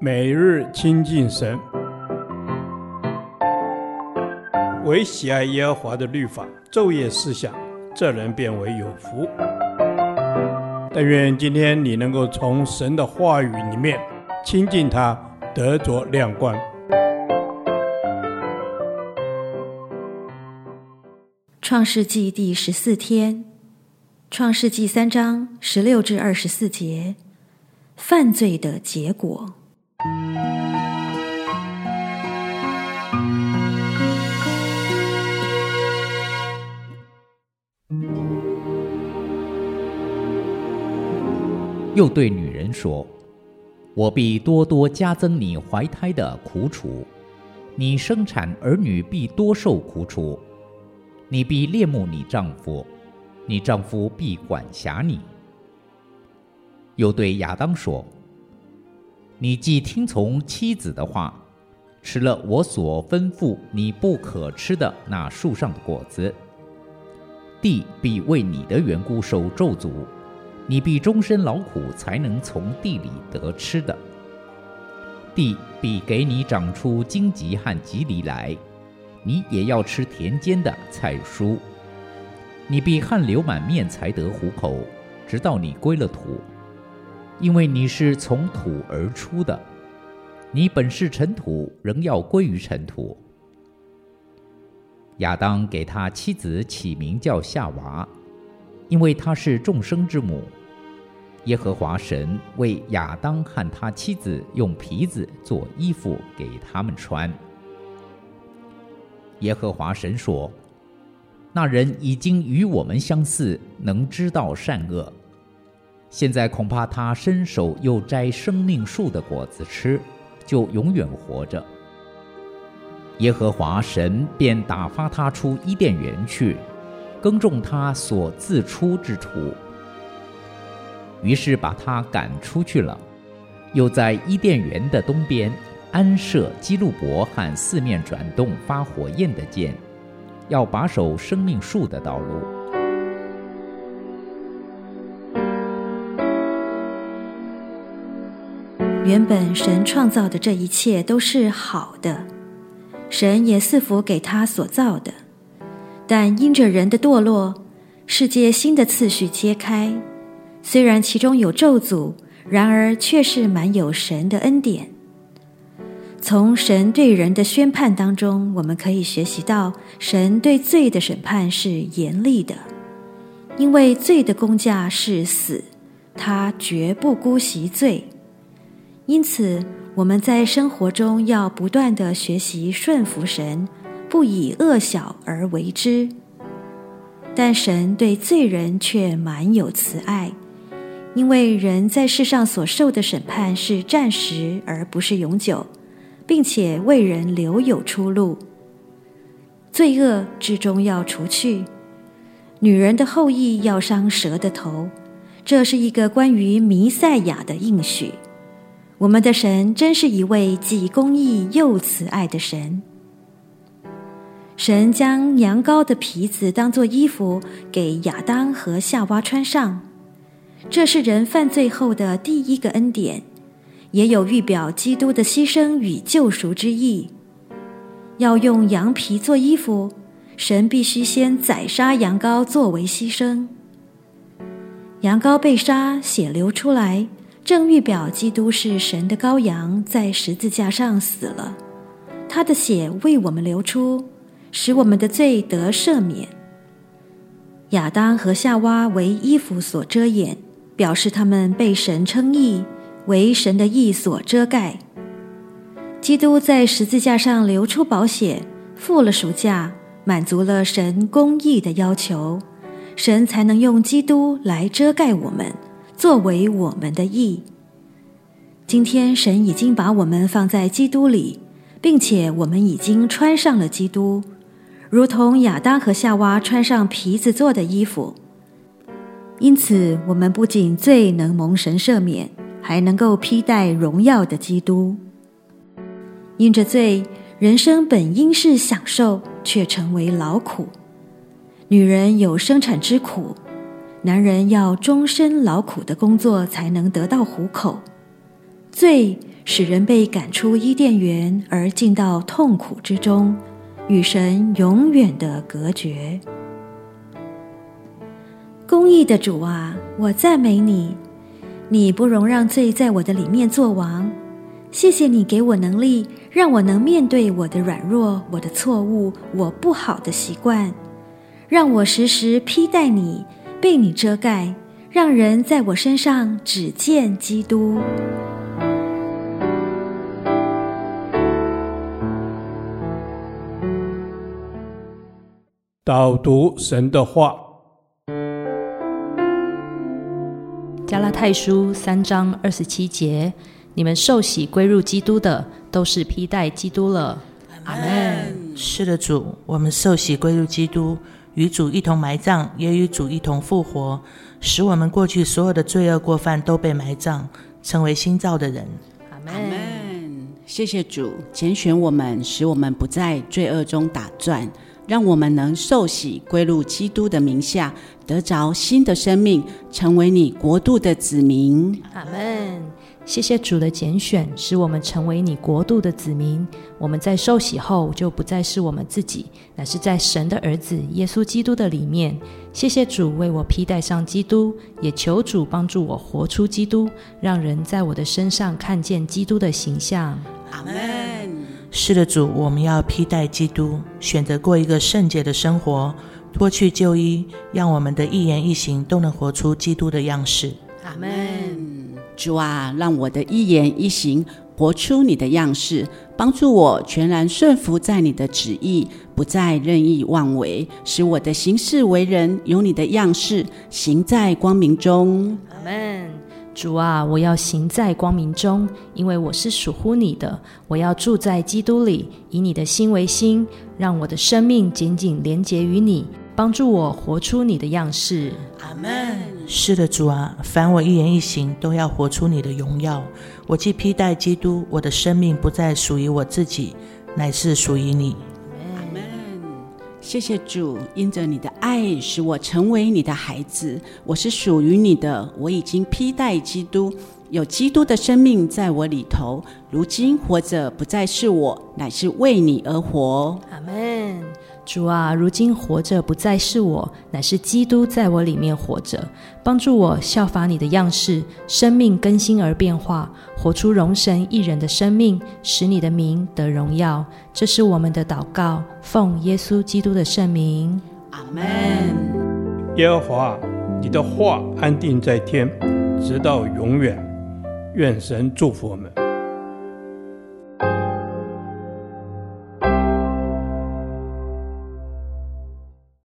每日亲近神，唯喜爱耶和华的律法，昼夜思想，这人便为有福。但愿今天你能够从神的话语里面亲近他，得着亮光。创世纪第十四天，创世纪三章十六至二十四节，犯罪的结果。又对女人说：“我必多多加增你怀胎的苦楚，你生产儿女必多受苦楚。”你必恋慕你丈夫，你丈夫必管辖你。又对亚当说：“你既听从妻子的话，吃了我所吩咐你不可吃的那树上的果子，地必为你的缘故受咒诅，你必终身劳苦才能从地里得吃的。地必给你长出荆棘和蒺藜来。”你也要吃田间的菜蔬，你必汗流满面才得糊口，直到你归了土，因为你是从土而出的，你本是尘土，仍要归于尘土。亚当给他妻子起名叫夏娃，因为她是众生之母。耶和华神为亚当和他妻子用皮子做衣服给他们穿。耶和华神说：“那人已经与我们相似，能知道善恶。现在恐怕他伸手又摘生命树的果子吃，就永远活着。”耶和华神便打发他出伊甸园去，耕种他所自出之土。于是把他赶出去了，又在伊甸园的东边。安设基路伯和四面转动发火焰的箭，要把守生命树的道路。原本神创造的这一切都是好的，神也赐福给他所造的。但因着人的堕落，世界新的次序揭开，虽然其中有咒诅，然而却是满有神的恩典。从神对人的宣判当中，我们可以学习到，神对罪的审判是严厉的，因为罪的工价是死，他绝不姑息罪。因此，我们在生活中要不断地学习顺服神，不以恶小而为之。但神对罪人却满有慈爱，因为人在世上所受的审判是暂时，而不是永久。并且为人留有出路，罪恶至终要除去。女人的后裔要伤蛇的头，这是一个关于弥赛亚的应许。我们的神真是一位既公义又慈爱的神。神将羊羔的皮子当作衣服给亚当和夏娃穿上，这是人犯罪后的第一个恩典。也有预表基督的牺牲与救赎之意。要用羊皮做衣服，神必须先宰杀羊羔作为牺牲。羊羔被杀，血流出来，正预表基督是神的羔羊，在十字架上死了。他的血为我们流出，使我们的罪得赦免。亚当和夏娃为衣服所遮掩，表示他们被神称义。为神的义所遮盖。基督在十字架上流出宝血，付了赎价，满足了神公义的要求，神才能用基督来遮盖我们，作为我们的义。今天神已经把我们放在基督里，并且我们已经穿上了基督，如同亚当和夏娃穿上皮子做的衣服。因此，我们不仅罪能蒙神赦免。还能够披戴荣耀的基督。因着罪，人生本应是享受，却成为劳苦。女人有生产之苦，男人要终身劳苦的工作才能得到糊口。罪使人被赶出伊甸园而进到痛苦之中，与神永远的隔绝。公义的主啊，我赞美你，你不容让罪在我的里面作王。谢谢你给我能力，让我能面对我的软弱、我的错误、我不好的习惯，让我时时披戴你，被你遮盖，让人在我身上只见基督。导读神的话。加拉太书三章二十七节：你们受洗归入基督的，都是披戴基督了。阿门。是的，主，我们受洗归入基督，与主一同埋葬，也与主一同复活，使我们过去所有的罪恶过犯都被埋葬，成为新造的人。阿门。谢谢主拣选我们，使我们不在罪恶中打转，让我们能受洗归入基督的名下，得着新的生命，成为你国度的子民。阿门。谢谢主的拣选，使我们成为你国度的子民。我们在受洗后，就不再是我们自己，乃是在神的儿子耶稣基督的里面。谢谢主为我披戴上基督，也求主帮助我活出基督，让人在我的身上看见基督的形象。阿门。是的，主，我们要披戴基督，选择过一个圣洁的生活，脱去旧衣，让我们的一言一行都能活出基督的样式。阿门。主啊，让我的一言一行活出你的样式，帮助我全然顺服在你的旨意，不再任意妄为，使我的行事为人有你的样式，行在光明中。阿门。主啊，我要行在光明中，因为我是属乎你的。我要住在基督里，以你的心为心，让我的生命紧紧连结于你，帮助我活出你的样式。阿门。是的，主啊，凡我一言一行都要活出你的荣耀。我既披戴基督，我的生命不再属于我自己，乃是属于你。阿门谢谢主，因着你的爱，使我成为你的孩子。我是属于你的，我已经披戴基督，有基督的生命在我里头。如今活着不再是我，乃是为你而活。阿门。主啊，如今活着不再是我，乃是基督在我里面活着，帮助我效法你的样式，生命更新而变化，活出荣神一人的生命，使你的名得荣耀。这是我们的祷告，奉耶稣基督的圣名。阿门。耶和华，你的话安定在天，直到永远。愿神祝福我们。